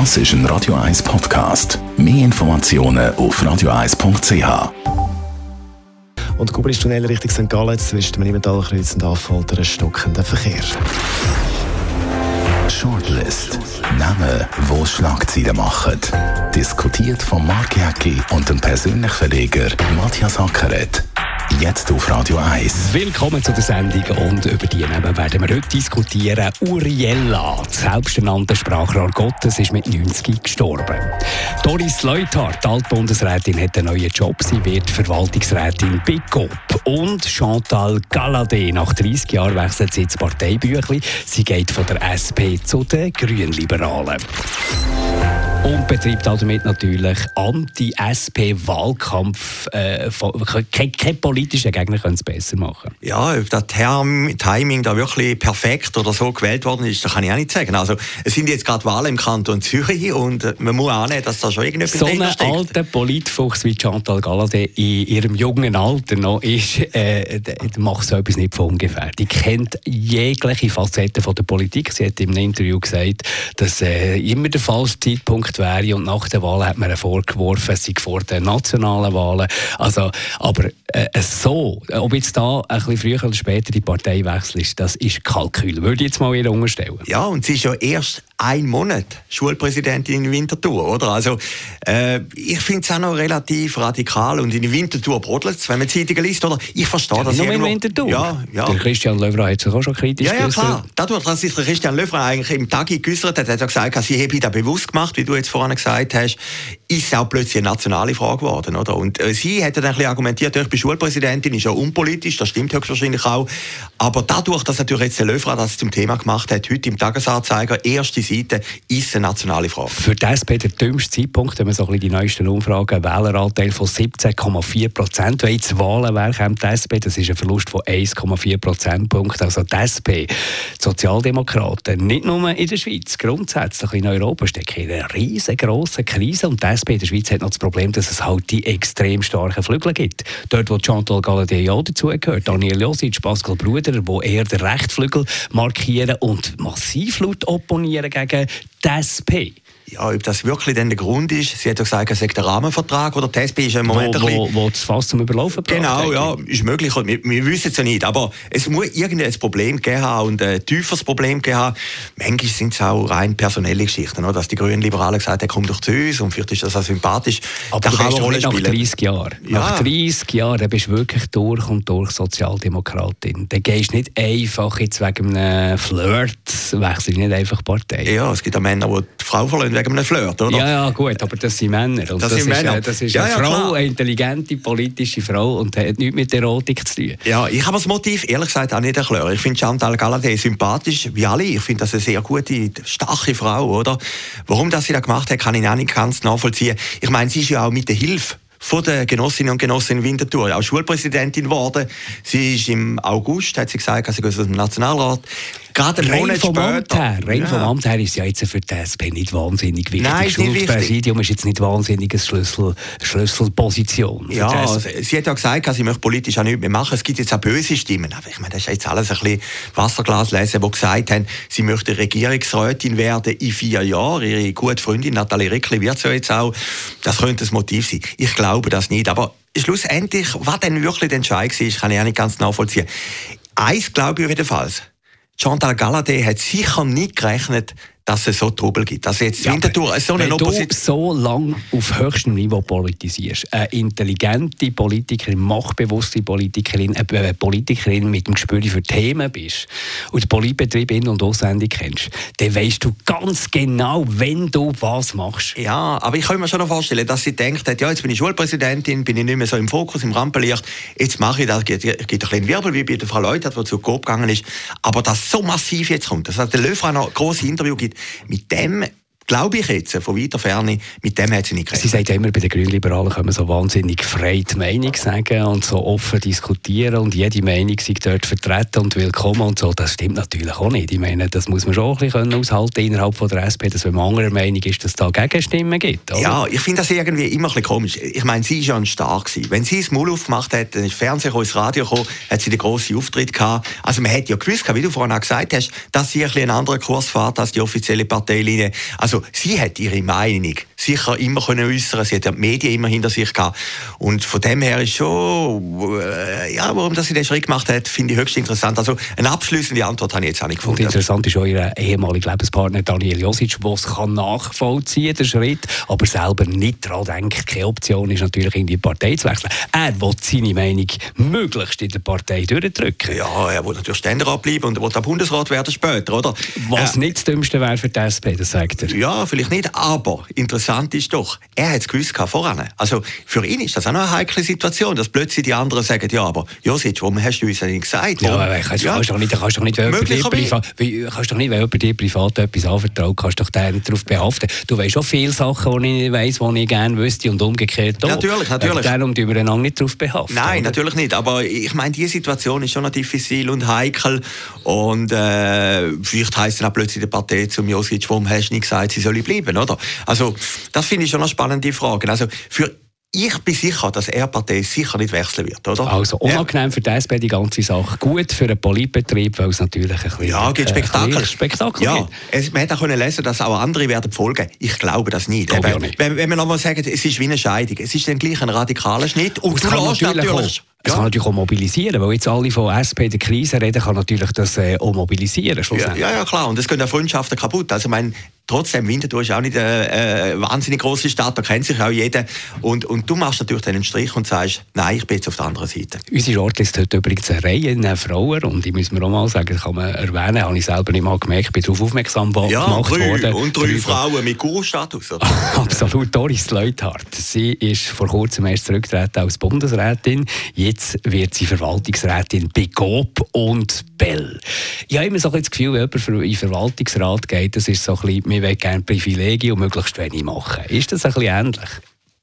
Das ist ein Radio 1 Podcast. Mehr Informationen auf radio1.ch. Und Kubristunnel Richtung St. Gallen zwischen dem Limmentalkreuz und Affolter stockender Verkehr. Shortlist. Namen, wo Schlagzeilen machen. Diskutiert von Mark Jäcki und dem persönlichen Verleger Matthias Ackeret. Jetzt auf Radio 1. Willkommen zu der Sendung und über die Namen werden wir heute diskutieren. Uriella, das selbsternannte Sprachrohr Gottes, ist mit 90 gestorben. Doris Leuthard, die Altbundesrätin, hat einen neuen Job. Sie wird Verwaltungsrätin bei GOP. Und Chantal Galladay, nach 30 Jahren wechselt sie ins Parteibüchli. Sie geht von der SP zu den Grünliberalen. Und betreibt damit natürlich Anti-SP-Wahlkampf. Äh, kein, kein politischer Gegner könnte es besser machen. Ja, ob das Term, Timing da wirklich perfekt oder so gewählt worden ist, das kann ich auch nicht sagen. Also, es sind jetzt gerade Wahlen im Kanton Zürich und man muss annehmen, dass da schon irgendetwas So ein alter Politfuchs wie Chantal Galladay in ihrem jungen Alter noch ist, äh, macht so etwas nicht von ungefähr. Die kennt jegliche Facetten von der Politik. Sie hat im Interview gesagt, dass äh, immer der falsche Zeitpunkt gemacht wäre. Und nach der Wahl hat man ihr vorgeworfen, es sei vor den nationalen Wahlen. Also, aber äh, so, ob jetzt da ein bisschen früher oder später die Partei wechselt, das ist Kalkül. Würde ich jetzt mal ihr unterstellen. Ja, und sie ist ja erst ein Monat Schulpräsidentin in Winterthur, oder? Also, äh, ich finde es auch noch relativ radikal und in Winterthur brodelt es, wenn man Zeitungen liest, oder? Ich verstehe ja, das Nur in Winterthur? Ja, ja. Der Christian Löwra hat sich auch schon kritisch Ja, ja, klar. Dadurch, dass sich der Christian Löwra eigentlich im Tag geäußert hat, hat er gesagt, sie habe das bewusst gemacht, wie du jetzt vorhin gesagt hast, ist es auch plötzlich eine nationale Frage geworden, oder? Und äh, sie hat dann ein bisschen argumentiert, ich bin Schulpräsidentin, ist ja unpolitisch, das stimmt höchstwahrscheinlich auch, aber dadurch, dass natürlich jetzt der Löwra das zum Thema gemacht hat, heute im Tagesanzeiger, erste Seite, ist eine nationale Frage. Für die SP der dümmste Zeitpunkt, wenn man so ein bisschen die neuesten Umfragen, Wähleranteil von 17,4 Prozent. Wenn jetzt Wahlen wären, die SP, das ist ein Verlust von 1,4 Prozentpunkten. Also die SP, die Sozialdemokraten, nicht nur in der Schweiz, grundsätzlich in Europa stecken in einer riesengroßen Krise. Und die SP in der Schweiz hat noch das Problem, dass es halt die extrem starken Flügel gibt. Dort, wo Chantal Galladay ja dazugehört, Daniel Josic, Pascal Bruder, wo eher den Rechtsflügel markieren und massiv laut opponieren gegen die SP. Ja, ob das wirklich dann der Grund ist. Sie hat ja gesagt, es sei der Rahmenvertrag oder die SP ist im Moment wo, wo, wo das Fass zum Überlaufen braucht. Genau, ja, ist möglich. Wir, wir wissen es ja nicht. Aber es muss irgendein Problem geben haben und ein tieferes Problem geben haben. Manchmal sind es auch rein personelle Geschichten, oder? dass die Grünen Liberalen gesagt haben, komm doch zu uns und vielleicht ist das auch sympathisch. Aber da kann du nach 30 Jahren. Ja. Nach 30 Jahren bist du wirklich durch und durch Sozialdemokratin. Dann gehst du nicht einfach jetzt wegen einem Flirt, wechselst nicht einfach Partei. Ja, es gibt auch Männer, die die Frau verlieren wegen einem Flirt, oder? Ja, ja, gut, aber das sind Männer. Das, das sind ist, Männer. Das ist ja, eine ja, Frau, klar. eine intelligente politische Frau und hat nichts mit Erotik zu tun. Ja, ich habe das Motiv ehrlich gesagt auch nicht erklärt. Ich finde Chantal Galladay sympathisch, wie alle. Ich finde das eine sehr gute, starke Frau, oder? Warum das sie das gemacht hat, kann ich auch nicht ganz nachvollziehen. Ich meine, sie ist ja auch mit der Hilfe von den Genossinnen und Genossen in Winterthur auch Schulpräsidentin geworden. Sie ist im August, hat sie gesagt, sie aus dem Nationalrat. Gerade einen Monat vom später. Amt her, rein ja. vom Amt her ist ja jetzt für die SP nicht wahnsinnig wichtig. Nein, ist nicht Präsidium ist jetzt nicht wahnsinnig eine Schlüssel, Schlüsselposition. Ja, also, sie hat ja gesagt, sie möchte politisch auch nichts mehr machen. Es gibt jetzt auch böse Stimmen. Aber ich meine, das ist jetzt alles ein bisschen Wasserglas lesen, die gesagt haben, sie möchte Regierungsrätin werden in vier Jahren. Ihre gute Freundin Nathalie Rickli wird ja jetzt auch. Das könnte das Motiv sein. Ich glaube das nicht. Aber schlussendlich, was denn wirklich der Entscheid war, kann ich auch nicht ganz nachvollziehen. Eins glaube ich jedenfalls. Chantal Galladay hat sicher nicht gerechnet, dass es so Trubel gibt. Also jetzt ja, Winterthur, so eine wenn du so lange auf höchstem Niveau politisierst, eine intelligente Politikerin, machtbewusste Politikerin, eine Politikerin mit dem Gespür für Themen bist und den Politbetrieb in- und auswendig kennst, dann weißt du ganz genau, wenn du was machst. Ja, aber ich kann mir schon noch vorstellen, dass sie denkt, ja, jetzt bin ich Schulpräsidentin, bin ich nicht mehr so im Fokus, im Rampenlicht, jetzt mache ich das, es gibt ein bisschen Wirbel, wie bei der Frau Leutert, die zu Coop gegangen ist, aber das so massiv jetzt kommt, dass der Löw noch ein grosses Interview gibt, mit dem glaube ich jetzt, von weiter Ferne, mit dem hat sie nicht gerechnet. Sie sagt immer, bei den Grünliberalen können wir so wahnsinnig frei die Meinung sagen und so offen diskutieren und jede Meinung sei dort vertreten und willkommen und so. Das stimmt natürlich auch nicht. Ich meine, das muss man schon ein bisschen aushalten innerhalb von der SP, dass wenn man anderer Meinung ist, dass es da Gegenstimmen gibt. Oder? Ja, ich finde das irgendwie immer ein bisschen komisch. Ich meine, sie ist ja ein Star gewesen. Wenn sie das Maul aufgemacht hat, dann ist Fernsehen gekommen, ins Radio gekommen, hat sie den grossen Auftritt gehabt. Also man hätte ja gewusst, wie du vorhin auch gesagt hast, dass sie ein, bisschen einen anderen Kurs fährt als die offizielle Parteilinie. Also Also sie hat ihre Meinung sicher immer können äußern. Sie hat ja die Medien immer hinter sich gehabt. Und von dem her ist schon, äh, ja, warum das sie den Schritt gemacht hat, finde ich höchst interessant. Also eine abschließende Antwort habe ich jetzt auch nicht gefunden. Und interessant ist auch ihr ehemaliger Lebenspartner Daniel Josic, der es nachvollziehen kann, den Schritt, aber selber nicht daran denkt. Keine Option ist natürlich in die Partei zu wechseln. Er will seine Meinung möglichst in der Partei durchdrücken. Ja, er will natürlich Ständerat bleiben und er will auch Bundesrat werden später, oder? Was äh, nicht das Dümmste wäre für die SP, das sagt er. Ja, vielleicht nicht, aber interessant ist doch, er hat es gewusst voran. Also für ihn ist das auch noch eine heikle Situation, dass plötzlich die anderen sagen, ja, aber Josic, warum hast du uns denn nicht gesagt? Ja, aber kannst, ja. kannst doch nicht, kannst doch nicht, wenn jemand dir privat, kannst doch nicht, wenn jemand dir privat etwas anvertraut, kannst doch den nicht darauf behaften. Du weißt auch viele Sachen, die ich weiss, die ich gerne wüsste und umgekehrt auch. Natürlich, natürlich. Darum tun wir einander nicht darauf behaften. Nein, oder? natürlich nicht, aber ich meine, diese Situation ist schon noch diffizil und heikel und äh, vielleicht heisst dann auch plötzlich die Partei zum Josic, warum hast du nicht gesagt, sie soll bleiben, oder? Also, das finde ich schon eine spannende Frage. Also, für ich bin sicher, dass er Partei sicher nicht wechseln wird, oder? Also unangenehm für die SP die ganze Sache. Gut für einen Politbetrieb, weil es natürlich ein bisschen... Ja, gibt Spektakel. Äh, Spektakel ja, es, man hätte auch können lesen dass auch andere werden folgen. Ich glaube das nicht. Glaube Eben, nicht. Wenn, wenn wir nochmal sagen, es ist wie eine Scheidung. Es ist dann gleich ein radikaler Schnitt. Und, und du lässt natürlich... natürlich es ja. kann natürlich auch mobilisieren, weil jetzt alle von SP der Krise reden, kann natürlich das äh, auch mobilisieren. Ja, ja, ja, klar. Und es gehen ja Freundschaften kaputt. Also, mein, trotzdem, Winterthur ist auch nicht eine, eine wahnsinnig große Stadt, da kennt sich auch jeder. Und, und du machst natürlich einen Strich und sagst, nein, ich bin jetzt auf der anderen Seite. Unsere Shortlist hat übrigens eine Reihe Frauen und ich muss mir auch mal sagen, das kann man erwähnen, habe ich selber nicht mal gemerkt, ich bin darauf aufmerksam ja, gemacht drei, worden. Und drei, drei Frauen mit Guru-Status. Absolut, Doris Leuthard. Sie ist vor kurzem erst zurückgetreten als Bundesrätin. Jetzt wird sie Verwaltungsrätin bei GOP und Bell. Ich habe immer so ein das Gefühl, wenn jemand in den Verwaltungsrat geht, das ist so ein bisschen, wir wollen gerne Privilegien und möglichst wenig machen. Ist das ein bisschen ähnlich?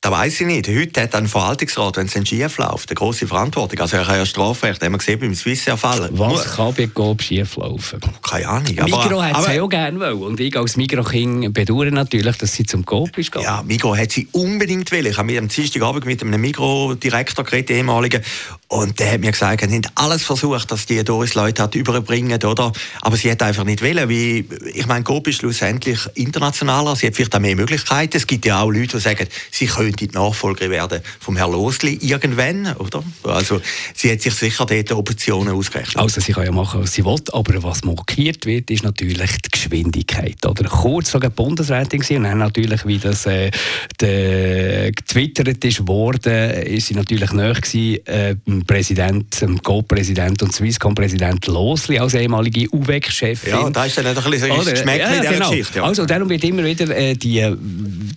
Das weiß ich nicht. Heute hat ein Verwaltungsrat, wenn es dann schief läuft, eine grosse Verantwortung. Also er kann ja Strafrecht, haben wir gesehen beim Swiss-Fall. Was kann bei GOB schief laufen? Keine Ahnung. Migro hat sie auch gerne wollen. Und ich als Migro-Kind bedauere natürlich, dass sie zum GOB ist gegangen. Ja, Migro hat sie unbedingt wollen. Ich habe mit am Dienstagabend mit einem Migro-Direktor geredet, ehemaligen. Und der hat mir gesagt, er hat alles versucht, dass die Doris Leute hat überbringen, oder? Aber sie hat einfach nicht wollen, weil, ich meine, GOB ist schlussendlich internationaler. Sie hat vielleicht auch mehr Möglichkeiten. Es gibt ja auch Leute, die sagen, sie könnte die Nachfolgerin werden vom Herrn Losli irgendwann, oder? Also sie hat sich sicher dort Optionen ausgerechnet. Also sie kann ja machen, was sie will, aber was markiert wird, ist natürlich die Geschwindigkeit. Oder kurz vor der Bundesrätin und dann natürlich, wie das äh, getwittert ist worden, ist sie natürlich näher gewesen, äh, Präsident, dem Co-Präsident und Swisscom-Präsident Losli als ehemalige UWEC-Chefin. Ja, da ist dann ein bisschen so Geschmack ja, in dieser genau. Geschichte. Ja. Also darum wird immer wieder äh, die,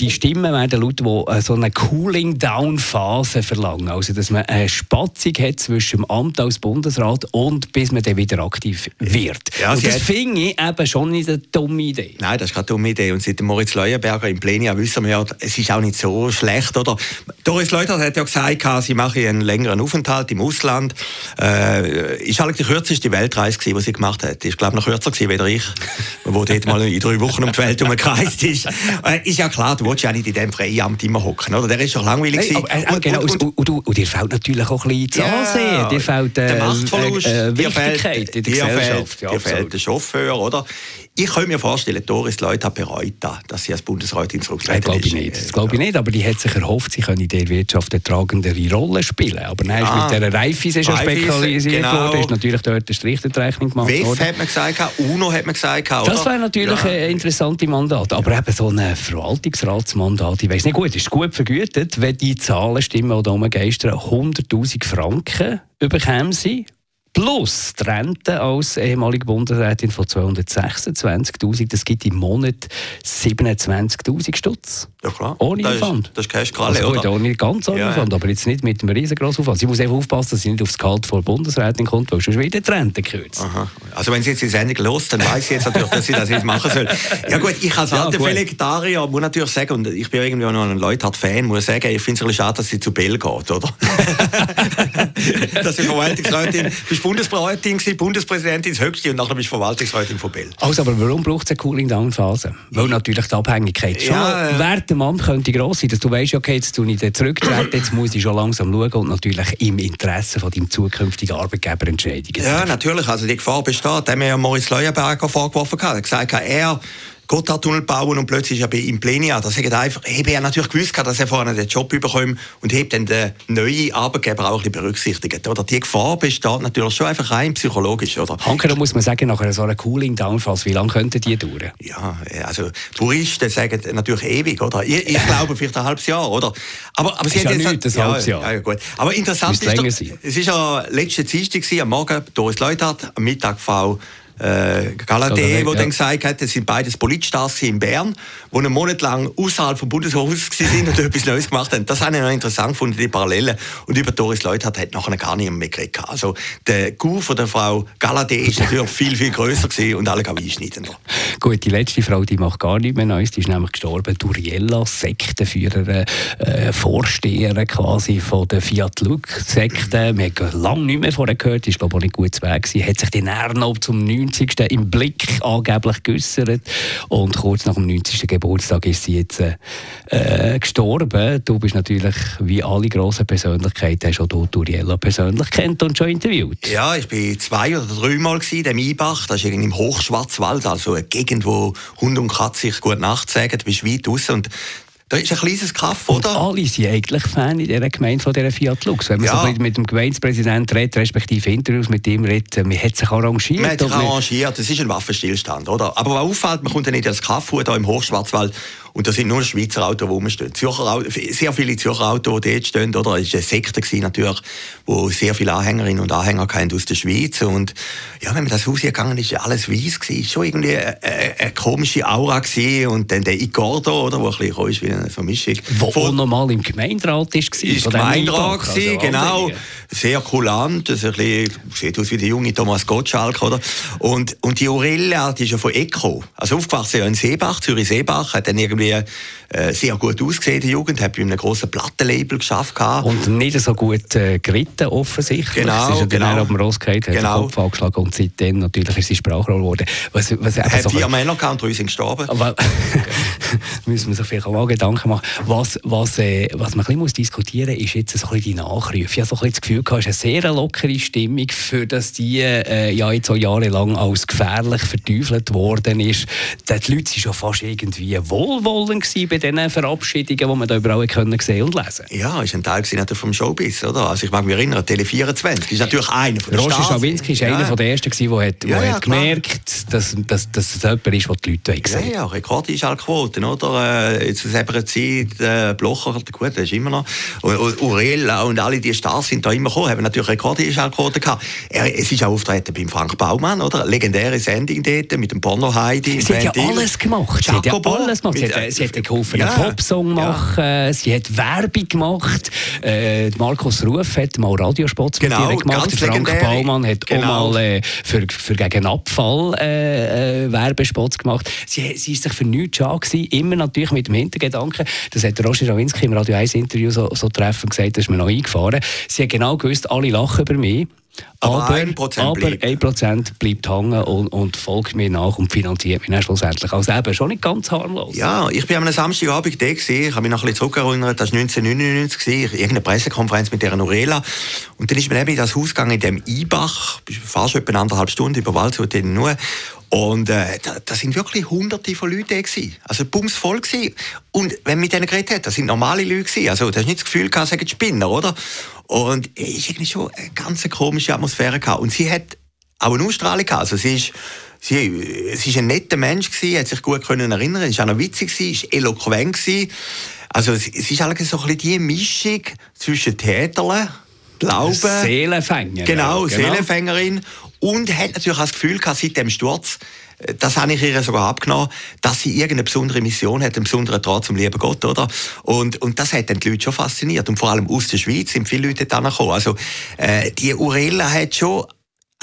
die Stimmen werden laut, die äh, so eine Cooling-Down-Phase verlangen. Also, dass man eine Spatzung hat zwischen dem Amt als Bundesrat und bis man dann wieder aktiv wird. Ja, und das finde ich eben schon nicht eine dumme Idee. Nein, das ist keine dumme Idee. Und seit Moritz Leuenberger im Plenia wissen wir ja, es ist auch nicht so schlecht. Oder? Doris Leuter hat ja gesagt, sie mache einen längeren Aufenthalt im Ausland. Äh, ist eigentlich die kürzeste Weltreise, gewesen, die sie gemacht hat. Ich glaube, noch kürzer gewesen, als ich, wo dort mal in drei Wochen um die Welt herumgereist ist. Äh, ist ja klar, du willst ja nicht in diesem freien Amt immer hocken oder? Der ist doch langweilig. Hey, aber, äh, und, genau, und, und, und, und, dir fehlt natürlich auch ein bisschen das yeah, Dir fehlt äh, der Machtverlust, äh, Wichtigkeit fehlt, in der Gesellschaft. Fehlt, ja, dir fehlt der Chauffeur, oder? Ich kann mir vorstellen, Doris Leute hat bereut, dass sie als Bundesrätin zurückgetreten ich nicht. Das glaube ich nicht, aber die hat sich erhofft, sie könne in der Wirtschaft eine tragendere Rolle spielen. Aber nein, ah, mit dieser Reifis ist ja spekulisiert genau. worden, ist natürlich dort eine Strichtenrechnung gemacht WEF worden. hat man gesagt, UNO hat man gesagt. Oder? Das wäre natürlich ja. ein interessantes Mandat. Aber eben so ein Verwaltungsratsmandat, ich weiß nicht gut, ist gut vergütet, wenn die Zahlen stimmen, die da geistern, 100'000 Franken bekämen sie Plus die Rente als ehemalige Bundesrätin von 226'000, das gibt im Monat 27'000 Stutz. Ja klar. Ohne das Aufwand. Ist, das ist Cashkralle, also gut, oder? Nicht ganz ohne ja, Aufwand, aber jetzt nicht mit einem riesengroßen Aufwand. Sie muss einfach aufpassen, dass sie nicht aufs Gehalt von der Bundesrätin kommt, weil sonst wieder die Rente kürzt. Aha. Also wenn sie jetzt die Sendung los, dann weiß sie jetzt natürlich, dass sie das jetzt machen soll. Ja gut, ich als alter ja, Vegetarier muss natürlich sagen, und ich bin irgendwie noch ein Leuthard-Fan, muss sagen, ich finde es ein bisschen schade, dass sie zu Bell geht, oder? dass sie Verwaltungsrätin bist Bundesrätin, Bundespräsidentin, das höchste und nachher bist du Verwaltungsrätin von Bell. Also, aber warum braucht es eine Cooling-Down-Phase? Weil natürlich die Abhängigkeit schon ja, während dem Amt könnte gross sein, dass du weißt, okay, jetzt tue ich zurücktreten, jetzt muss ich schon langsam schauen und natürlich im Interesse von deinem zukünftigen Arbeitgeber Entscheidungen Ja, natürlich, also die Gefahr besteht. Da haben wir ja Moritz Leuenberger vorgeworfen, er hat gesagt, er Gotthardtunnel bauen und plötzlich ist er im Plenia. Das sagt einfach, habe er natürlich gewusst, dass er vorne den Job bekommt und hebt dann den neuen Arbeitgeber auch ein bisschen berücksichtigt. Oder die Gefahr besteht natürlich schon einfach rein psychologisch. Oder? Hanke, da muss man sagen, nach so einer Cooling-Down-Phase, wie lange könnte die dauern? Ja, also Puristen sagen natürlich ewig, oder? Ich, ich glaube vielleicht ein halbes Jahr, oder? Aber, aber Sie ist ja nicht ein halbes Jahr. Ja, ja, gut. Aber interessant ist, doch, es ist ja letzte Dienstag am Morgen Doris Leuthard, am Mittag Frau äh, Galadé, der ja. dann gesagt hat, das sind beides Politstars in Bern, die einen Monat lang außerhalb vom Bundeshaus sind und etwas Neues gemacht haben. Das habe ich noch interessant gefunden, die Parallelen. Und über Doris Leuthard hat nachher gar niemand mehr geredet. Also der Coup von der Frau Galadé ist natürlich viel, viel grösser gewesen und alle einschneiden. Gut, die letzte Frau, die macht gar nichts mehr Neues, die ist nämlich gestorben. Duriella, Sektenführerin, äh, Vorsteherin quasi von der Fiat Lux Sekte. Wir haben lange nicht mehr von ihr gehört, ist glaube ich auch nicht gut zu Weg gewesen. Hat sich den noch zum 9 90. im Blick angeblich geäussert. Und kurz nach dem 90. Geburtstag ist sie jetzt äh, gestorben. Du bist natürlich, wie alle grossen Persönlichkeiten, hast auch du Turiella persönlich kennt und schon interviewt. Ja, ich war zwei oder dreimal in dem Eibach. Das ist im Hochschwarzwald, also eine Gegend, wo Hund und Katze sich gut Nacht sagen. Du bist weit raus und da ist ein kleines Kaff, oder? Und alle sind eigentlich Fan in dieser Gemeinde von dieser Fiat Lux. Wenn man ja. so mit dem Gemeindepräsidenten redet, respektive Interviews mit ihm redet, man hat sich arrangiert. Man hat sich arrangiert, das ist ein Waffenstillstand, oder? Aber was auffällt, man kommt ja nicht ins Kaff hier im Hochschwarzwald und da sind nur Schweizer Autos, die rumstehen. Zürcher, sehr viele Zürcher Autos, die dort stehen. Oder? Es war eine Sekte gewesen, natürlich, wo sehr viele Anhängerinnen und Anhänger aus der Schweiz. Und ja, wenn man das Haus hier gegangen ist, alles weiß gewesen. Es war schon irgendwie eine, eine, eine, komische Aura gewesen. Und dann der Igordo, oder, wo ein bisschen ist wie eine Vermischung. Wo Von, normal im Gemeinderat war. Ist Gemeinderat gewesen, also genau. Sehr kulant. Das ein bisschen, sieht aus wie der junge Thomas Gottschalk, oder? Und, und die Aurelia, die ist ja von Eco. Also aufgewachsen ja in Seebach, Zürich-Seebach, hat dann irgendwie irgendwie äh, sehr gut ausgesehen in der Jugend, hat bei einem grossen Plattenlabel geschafft. Und nicht so gut äh, geritten, offensichtlich. Genau, ist ja genau. auf dem Ross hat genau. den Kopf angeschlagen und seitdem natürlich ist sie Sprachrohr geworden. Was, was hat so vier Männer gehabt und drei sind gestorben. Aber, müssen wir sich vielleicht auch mal Gedanken machen. Was, was, äh, was man ein bisschen diskutieren muss, ist jetzt so ein bisschen die Nachrufe. Ich habe so ein bisschen das Gefühl, es ist eine sehr lockere Stimmung, für dass die äh, ja jetzt so jahrelang als gefährlich verteufelt worden ist. Die Leute sind schon fast irgendwie wohlwollend bei diesen Verabschiedungen, die man da überall können sehen und lesen Ja, ist ein Teil vom Showbiz, oder? Also ich mag mich erinnern, Tele 24 ist natürlich einer von den Roger Schawinski war ja. einer der ersten, der hat, ja, ja, hat gemerkt, dass, dass, dass es jemand ist, was die Leute sehen Ja, ja, Rekordeinschaltquoten, oder? Äh, zu selber Zeit, äh, Blocher, gut, das ist immer noch. Und, und Urella und alle die Stars sind da immer gekommen, haben natürlich Rekordeinschaltquoten gehabt. Er, es ist auch auftreten beim Frank Baumann, oder? Legendäre Sendung dort mit dem Porno Heidi. Sie hat ja alles gemacht. Sie hat ja alles gemacht. Sie hat, sie hat geholfen, ja. einen Popsong machen. Ja. Sie hat Werbung gemacht. Äh, Markus Ruf hat mal Radiospots genau, mit ihr gemacht. Frank legendäre. Baumann hat genau. auch mal äh, für, für gegen Abfall äh, äh, Werbespots gemacht. Sie, sie ist sich für nichts schade gewesen, immer natürlich mit dem Hintergedanken, das hat Roger Rawinski im Radio 1 Interview so, so treffend gesagt, das ist mir noch eingefahren. Sie hat genau gewusst, alle lachen über mich. Aber, aber, 1%, aber bleibt. 1 bleibt hängen und, und, folgt mir nach und finanziert mich dann schlussendlich. Also eben schon nicht ganz harmlos. Ja, ich bin am Samstagabend da gewesen. Ich habe mich noch ein bisschen zurückerinnert. Das war 1999 gewesen. Irgendeine Pressekonferenz mit der Norela. Und dann ist man eben in das Haus gegangen, in dem Eibach. Fast etwa anderthalb Stunden über Waldshut nur. Und äh, da, da sind wirklich hunderte von Leuten da gewesen. Also bumsvoll gewesen. Und wenn man mit denen geredet hat, das sind normale Leute gewesen. Also du hast nicht das Gefühl gehabt, sagen Spinner, oder? Und es ist eigentlich schon eine ganz komische Atmosphäre gehabt. Und sie hat auch eine Ausstrahlung gehabt. Also sie ist, sie, sie ist ein netter Mensch gewesen, hat sich gut können erinnern, ist auch noch witzig gewesen, ist eloquent gewesen. Also es, es ist eigentlich so ein bisschen die Mischung zwischen Täterle, Glauben. Seelenfänger. Genau, genau, Seelenfängerin und hat natürlich auch das Gefühl gehabt, seit dem Sturz, das habe ich ihr sogar abgenommen, dass sie irgendeine besondere Mission hat, einen besonderen Draht zum lieben Gott, oder? Und, und das hat dann die Leute schon fasziniert. Und vor allem aus der Schweiz sind viele Leute da gekommen. Also, äh, die Urella hat schon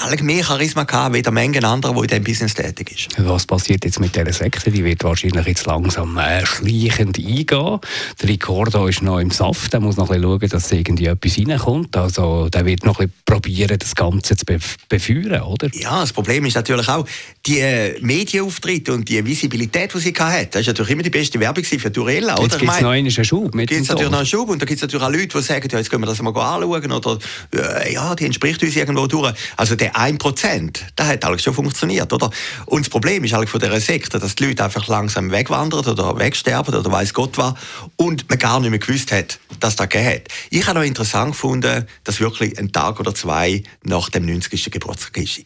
alle mehr Charisma gehabt, wie der Menge anderer, die in diesem Business tätig ist. Was passiert jetzt mit dieser Sekte? Die wird wahrscheinlich jetzt langsam äh, schleichend eingehen. Der Ricordo ist noch im Saft, der muss noch ein bisschen schauen, dass irgendwie etwas reinkommt. Also der wird noch ein bisschen probieren, das Ganze zu befeuern, oder? Ja, das Problem ist natürlich auch, die äh, Medienauftritte und die Visibilität, die sie hatte, das war natürlich immer die beste Werbung für Durella, oder? Jetzt gibt es noch einen Schub mit Gibt es natürlich noch einen Schub und da gibt es natürlich auch Leute, die sagen, ja, jetzt können wir das mal anschauen oder äh, ja, die entspricht uns irgendwo durch. Also der der 1%, das hat eigentlich schon funktioniert, oder? Und das Problem ist eigentlich von dieser Sekte, dass die Leute einfach langsam wegwandern oder wegsterben oder weiß Gott was und man gar nicht mehr gewusst hat, dass das geht. Ich habe noch interessant gefunden, dass wirklich ein Tag oder zwei nach dem 90. Geburtstag ist.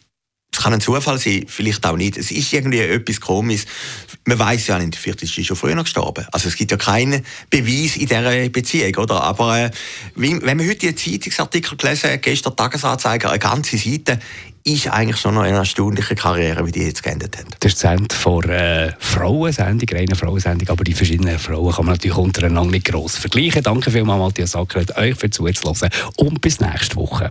Es kann ein Zufall sein, vielleicht auch nicht. Es ist irgendwie etwas komisch. Man weiß ja nicht, vielleicht ist sie schon früher gestorben. Also es gibt ja keinen Beweis in dieser Beziehung, oder? Aber äh, wenn man heute die Zeitungsartikel gelesen hat, gestern Tagesanzeiger, eine ganze Seite, ist eigentlich schon noch eine erstaunliche Karriere, wie die jetzt geendet hat. Das ist das Ende von äh, Frauensendung, reine Frauensendung, aber die verschiedenen Frauen kann man natürlich untereinander nicht gross vergleichen. Danke vielmals, Matthias Sackert, euch für zuzuhören und bis nächste Woche.